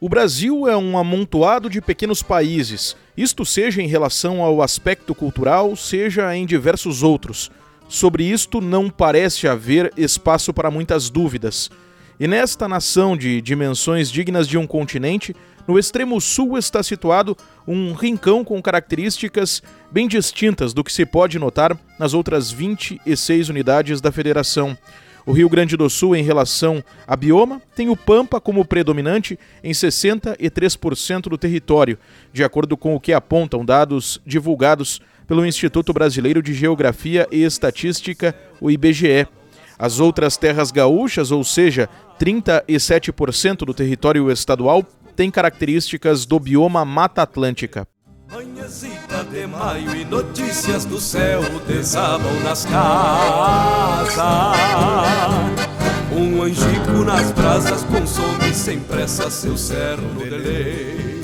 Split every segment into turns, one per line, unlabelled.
O Brasil é um amontoado de pequenos países, isto seja em relação ao aspecto cultural, seja em diversos outros. Sobre isto não parece haver espaço para muitas dúvidas. E nesta nação de dimensões dignas de um continente, no extremo sul está situado um rincão com características bem distintas do que se pode notar nas outras 26 unidades da federação. O Rio Grande do Sul, em relação a bioma, tem o Pampa como predominante em 63% do território, de acordo com o que apontam dados divulgados pelo Instituto Brasileiro de Geografia e Estatística, o IBGE. As outras terras gaúchas, ou seja, 37% do território estadual, têm características do bioma Mata Atlântica. Manhãzita de maio e notícias do céu desabam nas casas. Um angico nas brasas consome sem pressa seu cerno de lei.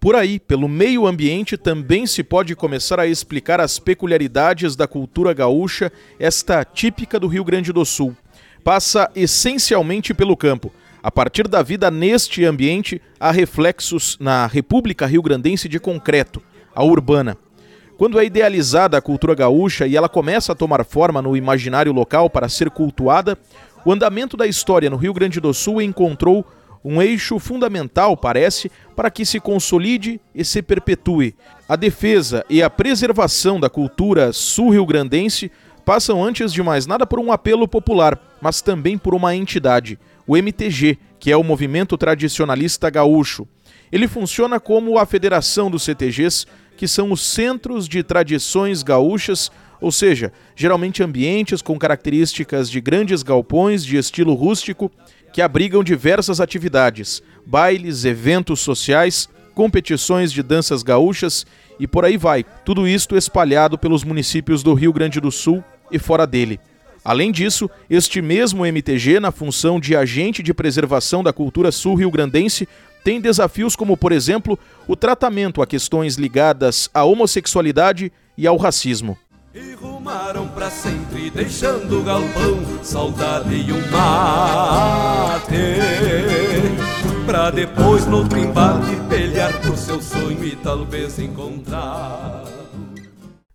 Por aí, pelo meio ambiente, também se pode começar a explicar as peculiaridades da cultura gaúcha, esta típica do Rio Grande do Sul. Passa essencialmente pelo campo. A partir da vida neste ambiente, há reflexos na República Rio-Grandense de concreto, a urbana. Quando é idealizada a cultura gaúcha e ela começa a tomar forma no imaginário local para ser cultuada, o andamento da história no Rio Grande do Sul encontrou um eixo fundamental, parece, para que se consolide e se perpetue. A defesa e a preservação da cultura sul-rio-grandense passam antes de mais nada por um apelo popular, mas também por uma entidade, o MTG, que é o Movimento Tradicionalista Gaúcho. Ele funciona como a federação dos CTGs, que são os centros de tradições gaúchas, ou seja, geralmente ambientes com características de grandes galpões de estilo rústico que abrigam diversas atividades, bailes, eventos sociais, competições de danças gaúchas e por aí vai. Tudo isto espalhado pelos municípios do Rio Grande do Sul e fora dele. Além disso, este mesmo MTG, na função de agente de preservação da cultura sul-rio-grandense, tem desafios como, por exemplo, o tratamento a questões ligadas à homossexualidade e ao racismo. E rumaram pra sempre, deixando o galpão, saudade e um mate. Pra depois, no embate, pelear por seu sonho e talvez encontrar.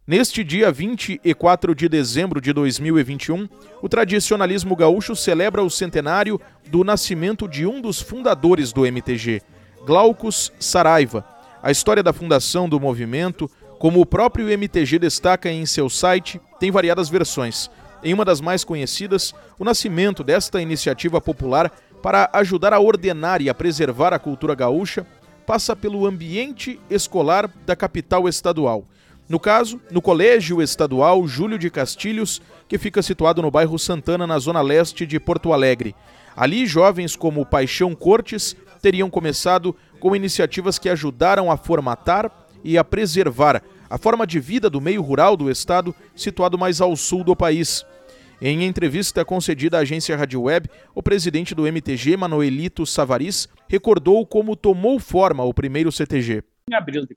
Neste dia 24 de dezembro de 2021, o tradicionalismo gaúcho celebra o centenário do nascimento de um dos fundadores do MTG, Glaucus Saraiva. A história da fundação do movimento como o próprio MTG destaca em seu site, tem variadas versões. Em uma das mais conhecidas, o nascimento desta iniciativa popular para ajudar a ordenar e a preservar a cultura gaúcha passa pelo ambiente escolar da capital estadual. No caso, no Colégio Estadual Júlio de Castilhos, que fica situado no bairro Santana, na zona leste de Porto Alegre. Ali, jovens como Paixão Cortes teriam começado com iniciativas que ajudaram a formatar e a preservar a forma de vida do meio rural do estado, situado mais ao sul do país. Em entrevista concedida à agência Rádio Web, o presidente do MTG, Manuelito Savaris, recordou como tomou forma o primeiro CTG.
Em abril de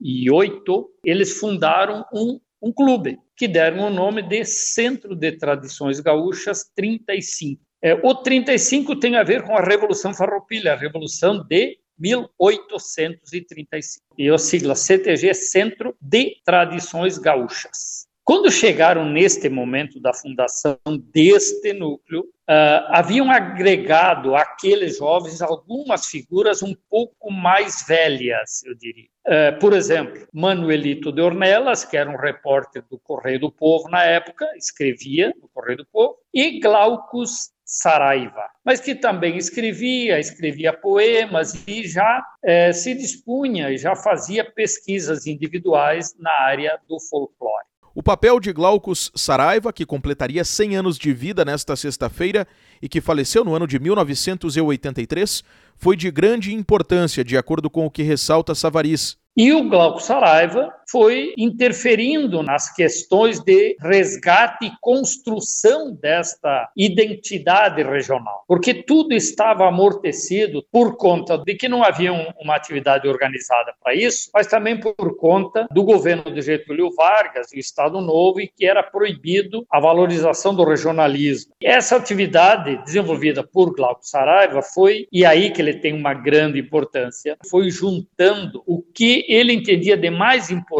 48, eles fundaram um, um clube que deram o nome de Centro de Tradições Gaúchas 35. É, o 35 tem a ver com a Revolução Farroupilha, a Revolução de 1835. E a sigla CTG Centro de Tradições Gaúchas. Quando chegaram neste momento da fundação deste núcleo, uh, haviam agregado àqueles jovens algumas figuras um pouco mais velhas, eu diria. Uh, por exemplo, Manuelito de Ornelas, que era um repórter do Correio do Povo na época, escrevia no Correio do Povo, e Glaucus Saraiva, mas que também escrevia, escrevia poemas e já é, se dispunha e já fazia pesquisas individuais na área do folclore.
O papel de Glaucus Saraiva, que completaria 100 anos de vida nesta sexta-feira e que faleceu no ano de 1983, foi de grande importância, de acordo com o que ressalta Savariz.
E o Glauco Saraiva foi interferindo nas questões de resgate e construção desta identidade regional, porque tudo estava amortecido por conta de que não havia uma atividade organizada para isso, mas também por conta do governo de Getúlio Vargas e o Estado Novo, e que era proibido a valorização do regionalismo. Essa atividade desenvolvida por Glauco Saraiva foi, e aí que ele tem uma grande importância, foi juntando o que ele entendia de mais importante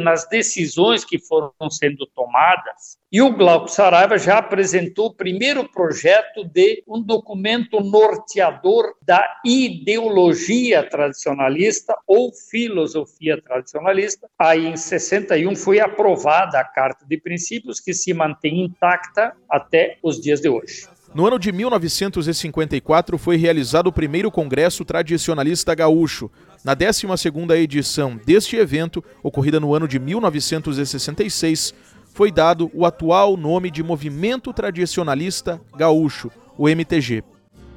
nas decisões que foram sendo tomadas. E o Glauco Saraiva já apresentou o primeiro projeto de um documento norteador da ideologia tradicionalista ou filosofia tradicionalista. Aí, em 61, foi aprovada a Carta de Princípios, que se mantém intacta até os dias de hoje.
No ano de 1954 foi realizado o primeiro Congresso Tradicionalista Gaúcho. Na 12ª edição deste evento, ocorrida no ano de 1966, foi dado o atual nome de Movimento Tradicionalista Gaúcho, o MTG.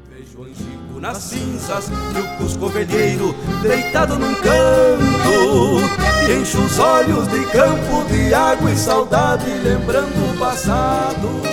Vejo antigo nas cinzas e o Cusco velheiro deitado num canto enche os olhos de campo de água e saudade lembrando o passado.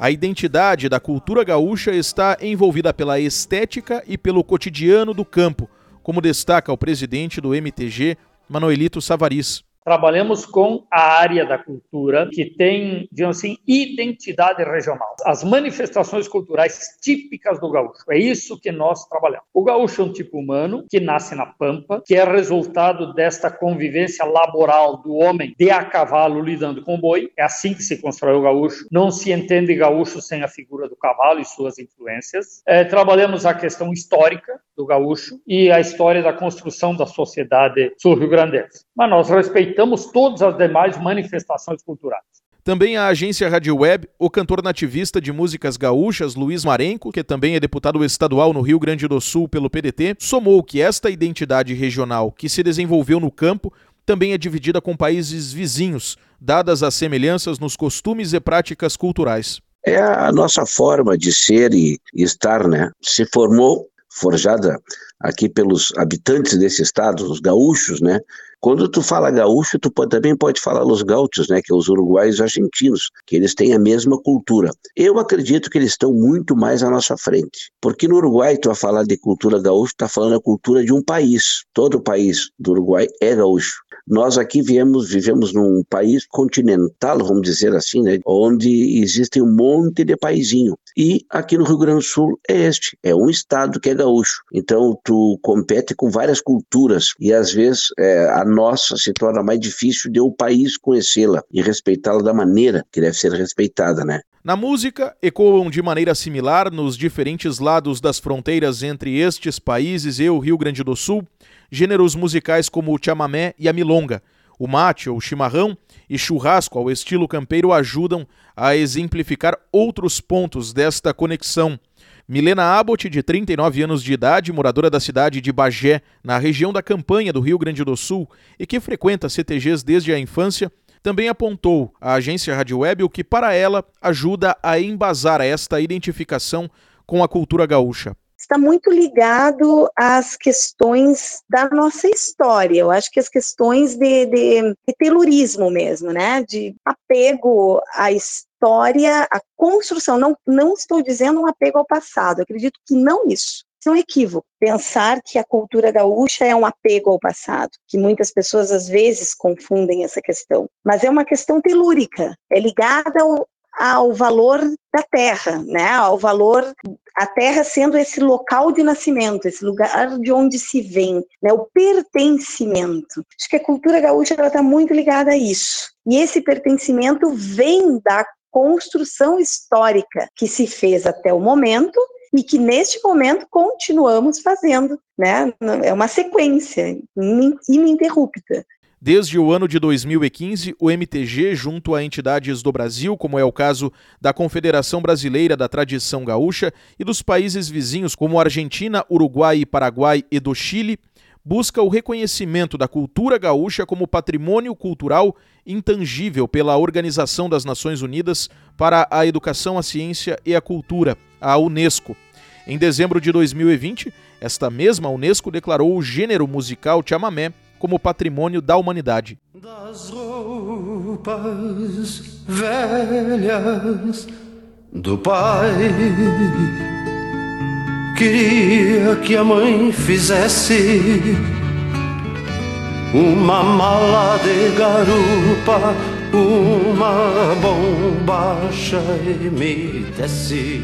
A identidade da cultura gaúcha está envolvida pela estética e pelo cotidiano do campo, como destaca o presidente do MTG, Manuelito Savariz
trabalhamos com a área da cultura que tem, digamos assim, identidade regional. As manifestações culturais típicas do gaúcho. É isso que nós trabalhamos. O gaúcho é um tipo humano que nasce na pampa, que é resultado desta convivência laboral do homem de a cavalo lidando com o boi. É assim que se constrói o gaúcho. Não se entende gaúcho sem a figura do cavalo e suas influências. É, trabalhamos a questão histórica do gaúcho e a história da construção da sociedade sul-rio-grandense. Mas nós respeitamos todas as demais manifestações culturais.
Também a agência Rádio Web, o cantor nativista de músicas gaúchas Luiz Marenco, que também é deputado estadual no Rio Grande do Sul pelo PDT, somou que esta identidade regional que se desenvolveu no campo também é dividida com países vizinhos, dadas as semelhanças nos costumes e práticas culturais.
É a nossa forma de ser e estar, né? Se formou forjada aqui pelos habitantes desse estado, os gaúchos, né? Quando tu fala gaúcho, tu pode, também pode falar os gaúchos, né? Que é os uruguaios argentinos, que eles têm a mesma cultura. Eu acredito que eles estão muito mais à nossa frente. Porque no Uruguai, tu vai falar de cultura gaúcha, tá falando a cultura de um país. Todo o país do Uruguai é gaúcho. Nós aqui viemos, vivemos num país continental, vamos dizer assim, né, onde existem um monte de paizinho. E aqui no Rio Grande do Sul é este, é um estado que é gaúcho. Então tu compete com várias culturas e às vezes é, a nossa se torna mais difícil de o país conhecê-la e respeitá-la da maneira que deve ser respeitada, né?
Na música, ecoam de maneira similar nos diferentes lados das fronteiras entre estes países e o Rio Grande do Sul gêneros musicais como o chamamé e a milonga. O mate ou chimarrão e churrasco ao estilo campeiro ajudam a exemplificar outros pontos desta conexão. Milena Abbott, de 39 anos de idade, moradora da cidade de Bagé, na região da Campanha do Rio Grande do Sul e que frequenta CTGs desde a infância, também apontou à agência Rádio Web o que para ela ajuda a embasar esta identificação com a cultura gaúcha
está muito ligado às questões da nossa história. Eu acho que as questões de, de, de telurismo mesmo, né? De apego à história, à construção. Não, não estou dizendo um apego ao passado, acredito que não isso. Isso é um equívoco. Pensar que a cultura gaúcha é um apego ao passado, que muitas pessoas às vezes confundem essa questão. Mas é uma questão telúrica, é ligada ao, ao valor da terra, né? Ao valor a terra sendo esse local de nascimento, esse lugar de onde se vem, né? O pertencimento. Acho que a cultura gaúcha ela está muito ligada a isso. E esse pertencimento vem da construção histórica que se fez até o momento e que neste momento continuamos fazendo, né? É uma sequência ininterrupta.
Desde o ano de 2015, o MTG, junto a entidades do Brasil, como é o caso da Confederação Brasileira da Tradição Gaúcha, e dos países vizinhos como Argentina, Uruguai, Paraguai e do Chile, busca o reconhecimento da cultura gaúcha como patrimônio cultural intangível pela Organização das Nações Unidas para a Educação, a Ciência e a Cultura, a Unesco. Em dezembro de 2020, esta mesma Unesco declarou o gênero musical chamamé como patrimônio da humanidade. Das roupas velhas do pai Queria que a mãe fizesse uma mala de garupa, uma bombacha e me desse.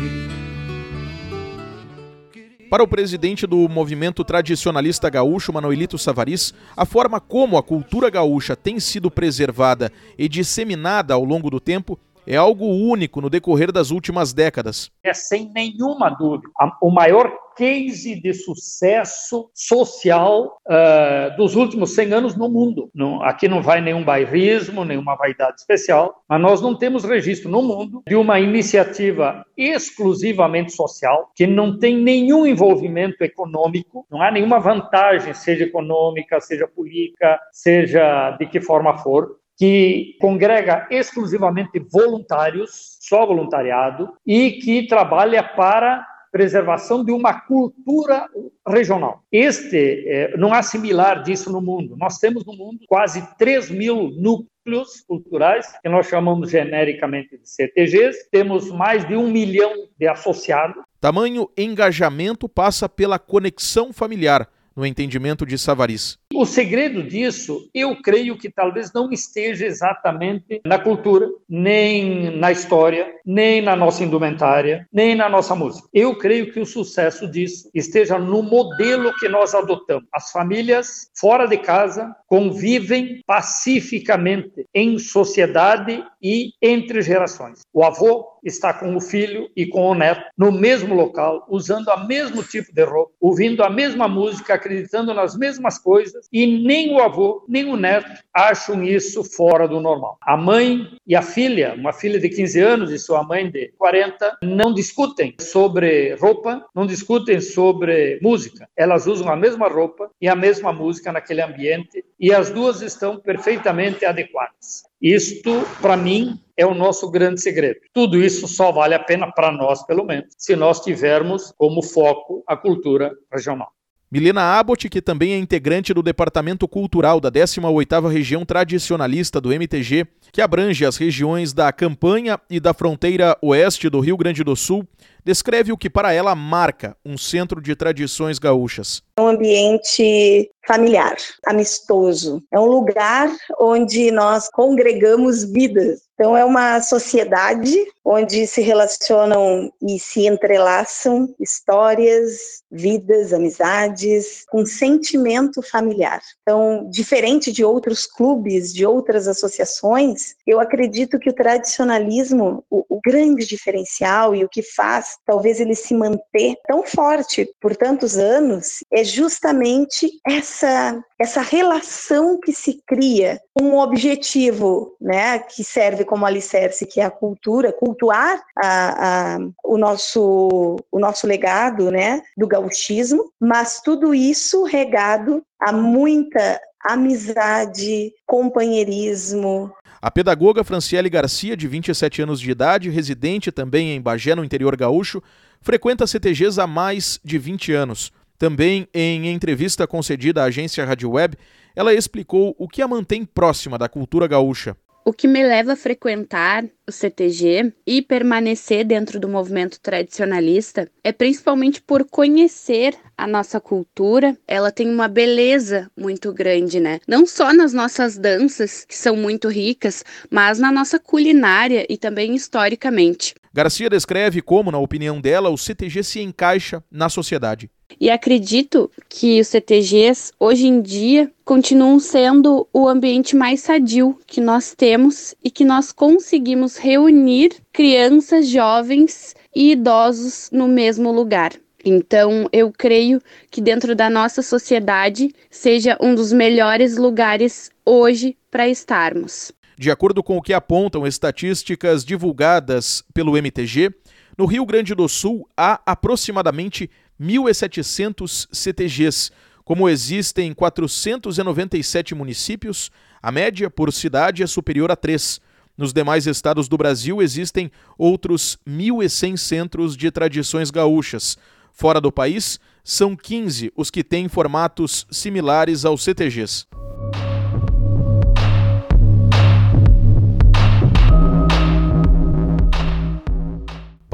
Para o presidente do movimento tradicionalista gaúcho, Manuelito Savaris, a forma como a cultura gaúcha tem sido preservada e disseminada ao longo do tempo é algo único no decorrer das últimas décadas.
É sem nenhuma dúvida o maior case de sucesso social uh, dos últimos 100 anos no mundo. Não, aqui não vai nenhum bairrismo, nenhuma vaidade especial, mas nós não temos registro no mundo de uma iniciativa exclusivamente social, que não tem nenhum envolvimento econômico, não há nenhuma vantagem, seja econômica, seja política, seja de que forma for, que congrega exclusivamente voluntários, só voluntariado, e que trabalha para preservação de uma cultura regional. Este, é, não há similar disso no mundo. Nós temos no mundo quase 3 mil núcleos culturais, que nós chamamos genericamente de CTGs. Temos mais de um milhão de associados.
Tamanho engajamento passa pela conexão familiar no entendimento de Savaris?
O segredo disso, eu creio que talvez não esteja exatamente na cultura, nem na história, nem na nossa indumentária, nem na nossa música. Eu creio que o sucesso disso esteja no modelo que nós adotamos. As famílias fora de casa convivem pacificamente em sociedade e entre gerações. O avô está com o filho e com o neto no mesmo local, usando o mesmo tipo de roupa, ouvindo a mesma música, acreditando nas mesmas coisas, e nem o avô, nem o neto acham isso fora do normal. A mãe e a filha, uma filha de 15 anos e sua mãe de 40, não discutem sobre roupa, não discutem sobre música. Elas usam a mesma roupa e a mesma música naquele ambiente e as duas estão perfeitamente adequadas. Isto, para mim, é o nosso grande segredo. Tudo isso só vale a pena para nós, pelo menos, se nós tivermos como foco a cultura regional.
Milena Abbott, que também é integrante do Departamento Cultural da 18ª Região Tradicionalista do MTG, que abrange as regiões da Campanha e da fronteira oeste do Rio Grande do Sul, descreve o que para ela marca um centro de tradições gaúchas.
É um ambiente familiar, amistoso. É um lugar onde nós congregamos vidas. Então, é uma sociedade onde se relacionam e se entrelaçam histórias, vidas, amizades, com sentimento familiar. Então, diferente de outros clubes, de outras associações, eu acredito que o tradicionalismo, o, o grande diferencial e o que faz talvez ele se manter tão forte por tantos anos, é justamente essa, essa relação que se cria um objetivo, né, que serve como alicerce, que é a cultura, cultuar a, a, o, nosso, o nosso legado, né, do gauchismo, mas tudo isso regado a muita amizade, companheirismo,
a pedagoga Franciele Garcia, de 27 anos de idade, residente também em Bagé, no interior gaúcho, frequenta CTGs há mais de 20 anos. Também em entrevista concedida à agência Rádio Web, ela explicou o que a mantém próxima da cultura gaúcha.
O que me leva a frequentar o CTG e permanecer dentro do movimento tradicionalista é principalmente por conhecer a nossa cultura. Ela tem uma beleza muito grande, né? Não só nas nossas danças, que são muito ricas, mas na nossa culinária e também historicamente.
Garcia descreve como, na opinião dela, o CTG se encaixa na sociedade.
E acredito que os CTGs, hoje em dia, continuam sendo o ambiente mais sadio que nós temos e que nós conseguimos reunir crianças, jovens e idosos no mesmo lugar. Então, eu creio que dentro da nossa sociedade seja um dos melhores lugares hoje para estarmos.
De acordo com o que apontam estatísticas divulgadas pelo MTG, no Rio Grande do Sul há aproximadamente 1.700 CTGs, Como existem 497 municípios, a média por cidade é superior a 3. Nos demais estados do Brasil existem outros 1.100 centros de tradições gaúchas. Fora do país, são 15 os que têm formatos similares aos CTGs.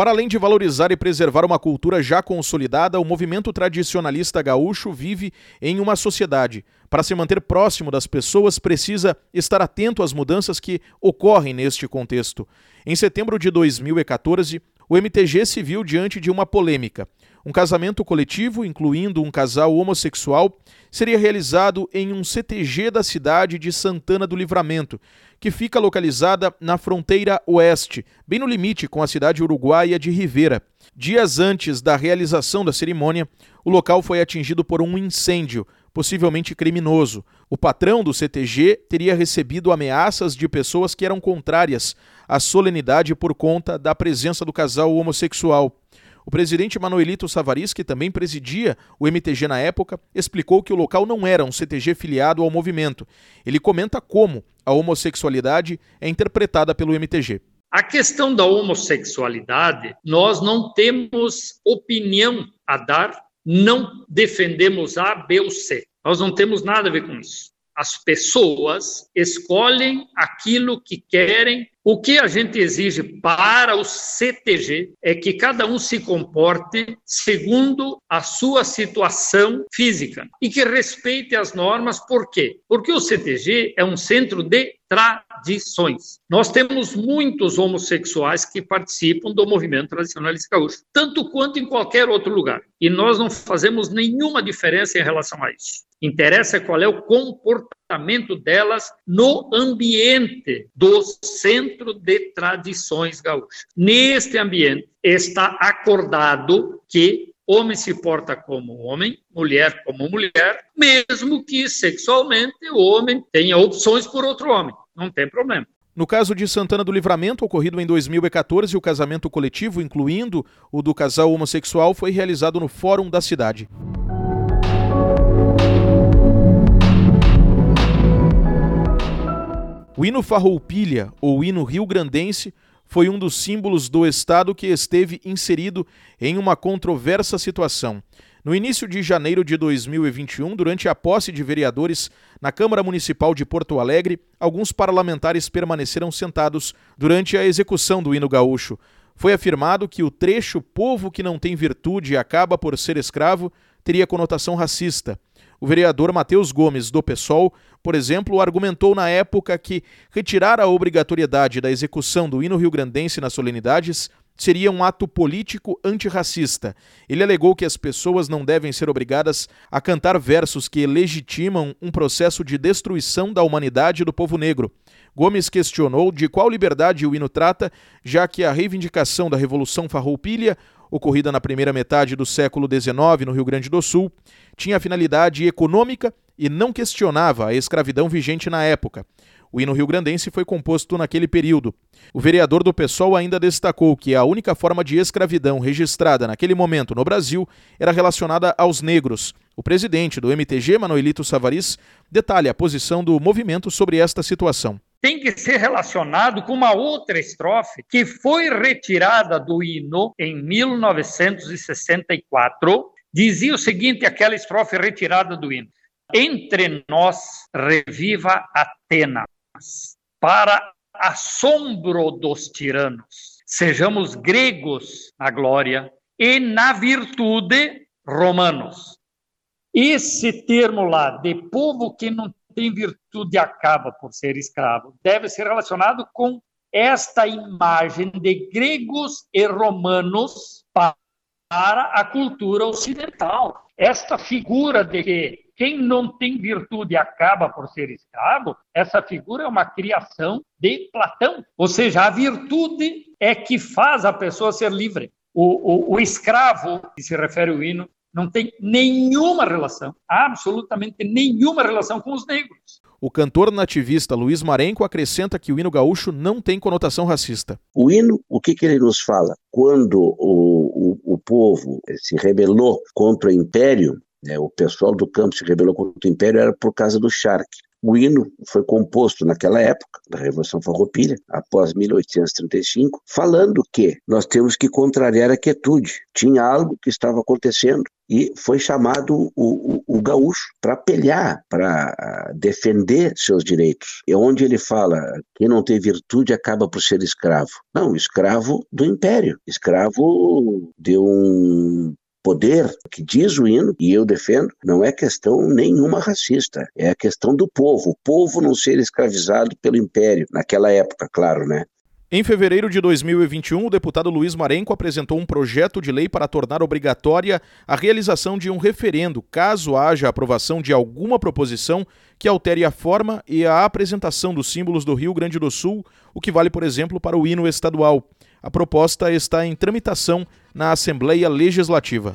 Para além de valorizar e preservar uma cultura já consolidada, o movimento tradicionalista gaúcho vive em uma sociedade. Para se manter próximo das pessoas, precisa estar atento às mudanças que ocorrem neste contexto. Em setembro de 2014, o MTG se viu diante de uma polêmica. Um casamento coletivo, incluindo um casal homossexual, seria realizado em um CTG da cidade de Santana do Livramento, que fica localizada na fronteira oeste, bem no limite com a cidade uruguaia de Rivera. Dias antes da realização da cerimônia, o local foi atingido por um incêndio, possivelmente criminoso. O patrão do CTG teria recebido ameaças de pessoas que eram contrárias à solenidade por conta da presença do casal homossexual. O presidente Manuelito Savaris, que também presidia o MTG na época, explicou que o local não era um CTG filiado ao movimento. Ele comenta como a homossexualidade é interpretada pelo MTG.
A questão da homossexualidade, nós não temos opinião a dar, não defendemos A, B ou C. Nós não temos nada a ver com isso. As pessoas escolhem aquilo que querem o que a gente exige para o CTG é que cada um se comporte segundo a sua situação física e que respeite as normas. Por quê? Porque o CTG é um centro de tradições. Nós temos muitos homossexuais que participam do movimento tradicionalista gaúcho, tanto quanto em qualquer outro lugar. E nós não fazemos nenhuma diferença em relação a isso. Interessa qual é o comportamento delas no ambiente do centro de tradições gaúchas. Neste ambiente está acordado que homem se porta como homem, mulher como mulher, mesmo que sexualmente o homem tenha opções por outro homem. Não tem problema.
No caso de Santana do Livramento, ocorrido em 2014, o casamento coletivo, incluindo o do casal homossexual, foi realizado no Fórum da cidade. O hino Farroupilha, ou hino rio-grandense, foi um dos símbolos do Estado que esteve inserido em uma controversa situação. No início de janeiro de 2021, durante a posse de vereadores na Câmara Municipal de Porto Alegre, alguns parlamentares permaneceram sentados durante a execução do hino gaúcho. Foi afirmado que o trecho povo que não tem virtude acaba por ser escravo teria conotação racista. O vereador Matheus Gomes, do PSOL, por exemplo, argumentou na época que retirar a obrigatoriedade da execução do hino rio-grandense nas solenidades seria um ato político antirracista. Ele alegou que as pessoas não devem ser obrigadas a cantar versos que legitimam um processo de destruição da humanidade do povo negro. Gomes questionou de qual liberdade o hino trata, já que a reivindicação da Revolução Farroupilha ocorrida na primeira metade do século XIX no Rio Grande do Sul, tinha finalidade econômica e não questionava a escravidão vigente na época. O hino rio-grandense foi composto naquele período. O vereador do PSOL ainda destacou que a única forma de escravidão registrada naquele momento no Brasil era relacionada aos negros. O presidente do MTG, Manuelito Savaris, detalha a posição do movimento sobre esta situação
tem que ser relacionado com uma outra estrofe que foi retirada do hino em 1964. Dizia o seguinte: aquela estrofe retirada do hino. Entre nós reviva Atenas, para assombro dos tiranos. Sejamos gregos na glória e na virtude romanos. Esse termo lá, de povo que não tem virtude acaba por ser escravo, deve ser relacionado com esta imagem de gregos e romanos para a cultura ocidental. Esta figura de que quem não tem virtude acaba por ser escravo, essa figura é uma criação de Platão. Ou seja, a virtude é que faz a pessoa ser livre. O, o, o escravo, que se refere ao hino, não tem nenhuma relação, absolutamente nenhuma relação com os negros.
O cantor nativista Luiz Marenco acrescenta que o hino gaúcho não tem conotação racista.
O hino, o que, que ele nos fala? Quando o, o, o povo se rebelou contra o império, né, o pessoal do campo se rebelou contra o Império era por causa do charque. O hino foi composto naquela época, da Revolução Farroupilha, após 1835, falando que nós temos que contrariar a quietude. Tinha algo que estava acontecendo e foi chamado o, o, o gaúcho para pelear, para ah, defender seus direitos. É onde ele fala: quem não tem virtude acaba por ser escravo. Não, escravo do império, escravo de um poder que diz o hino, e eu defendo, não é questão nenhuma racista, é a questão do povo, o povo não ser escravizado pelo império, naquela época, claro, né?
Em fevereiro de 2021, o deputado Luiz Marenco apresentou um projeto de lei para tornar obrigatória a realização de um referendo, caso haja aprovação de alguma proposição que altere a forma e a apresentação dos símbolos do Rio Grande do Sul, o que vale, por exemplo, para o hino estadual. A proposta está em tramitação na Assembleia Legislativa.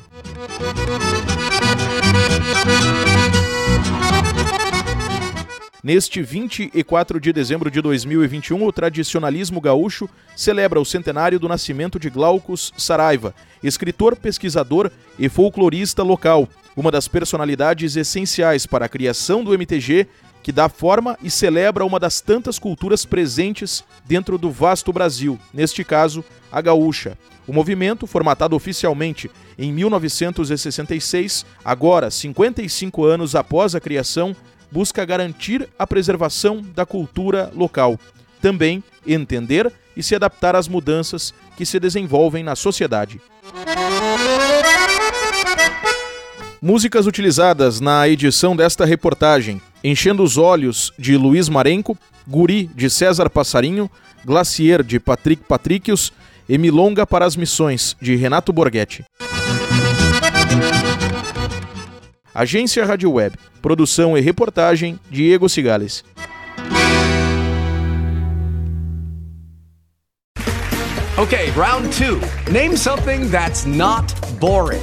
Neste 24 de dezembro de 2021, o tradicionalismo gaúcho celebra o centenário do nascimento de Glaucus Saraiva, escritor, pesquisador e folclorista local, uma das personalidades essenciais para a criação do MTG, que dá forma e celebra uma das tantas culturas presentes dentro do vasto Brasil, neste caso, a gaúcha. O movimento, formatado oficialmente em 1966, agora 55 anos após a criação, busca garantir a preservação da cultura local, também entender e se adaptar às mudanças que se desenvolvem na sociedade. Músicas utilizadas na edição desta reportagem: Enchendo os Olhos, de Luiz Marenco, Guri, de César Passarinho, Glacier, de Patrick Patricius e Milonga para as Missões, de Renato Borghetti. Agência Rádio Web. Produção e reportagem Diego Cigales.
Okay, round two. Name something that's not boring.